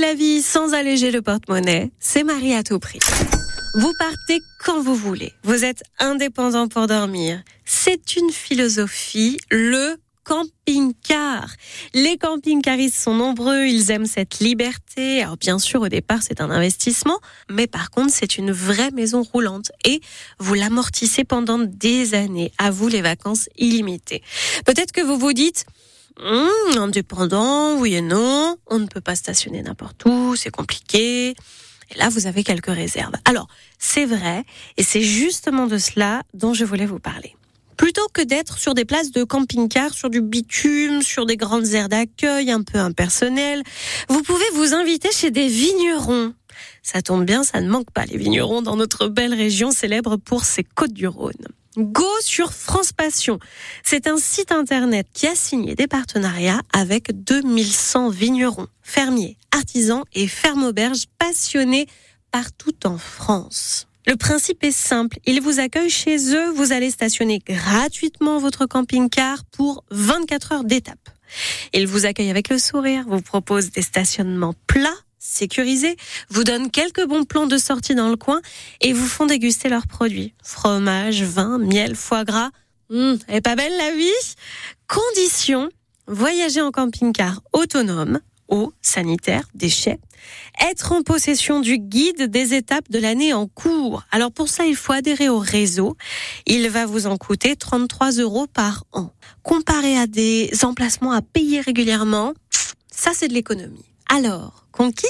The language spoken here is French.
La vie sans alléger le porte-monnaie, c'est Marie à tout prix. Vous partez quand vous voulez. Vous êtes indépendant pour dormir. C'est une philosophie, le camping-car. Les camping-caristes sont nombreux, ils aiment cette liberté. Alors bien sûr, au départ, c'est un investissement, mais par contre, c'est une vraie maison roulante et vous l'amortissez pendant des années. À vous les vacances illimitées. Peut-être que vous vous dites, Hum, indépendant, oui et non. On ne peut pas stationner n'importe où, c'est compliqué. Et là, vous avez quelques réserves. Alors, c'est vrai, et c'est justement de cela dont je voulais vous parler. Plutôt que d'être sur des places de camping-car, sur du bitume, sur des grandes aires d'accueil un peu impersonnelles, vous pouvez vous inviter chez des vignerons. Ça tombe bien, ça ne manque pas les vignerons dans notre belle région célèbre pour ses côtes du Rhône. Go sur France Passion. C'est un site internet qui a signé des partenariats avec 2100 vignerons, fermiers, artisans et fermes-auberges passionnés partout en France. Le principe est simple. Ils vous accueillent chez eux. Vous allez stationner gratuitement votre camping-car pour 24 heures d'étape. Ils vous accueillent avec le sourire, vous proposent des stationnements plats sécurisés, vous donnent quelques bons plans de sortie dans le coin et vous font déguster leurs produits. Fromage, vin, miel, foie gras. Elle est pas belle la vie? Condition, voyager en camping-car autonome, eau, sanitaire, déchets, être en possession du guide des étapes de l'année en cours. Alors pour ça, il faut adhérer au réseau. Il va vous en coûter 33 euros par an. Comparé à des emplacements à payer régulièrement, ça c'est de l'économie. Alors, conquis?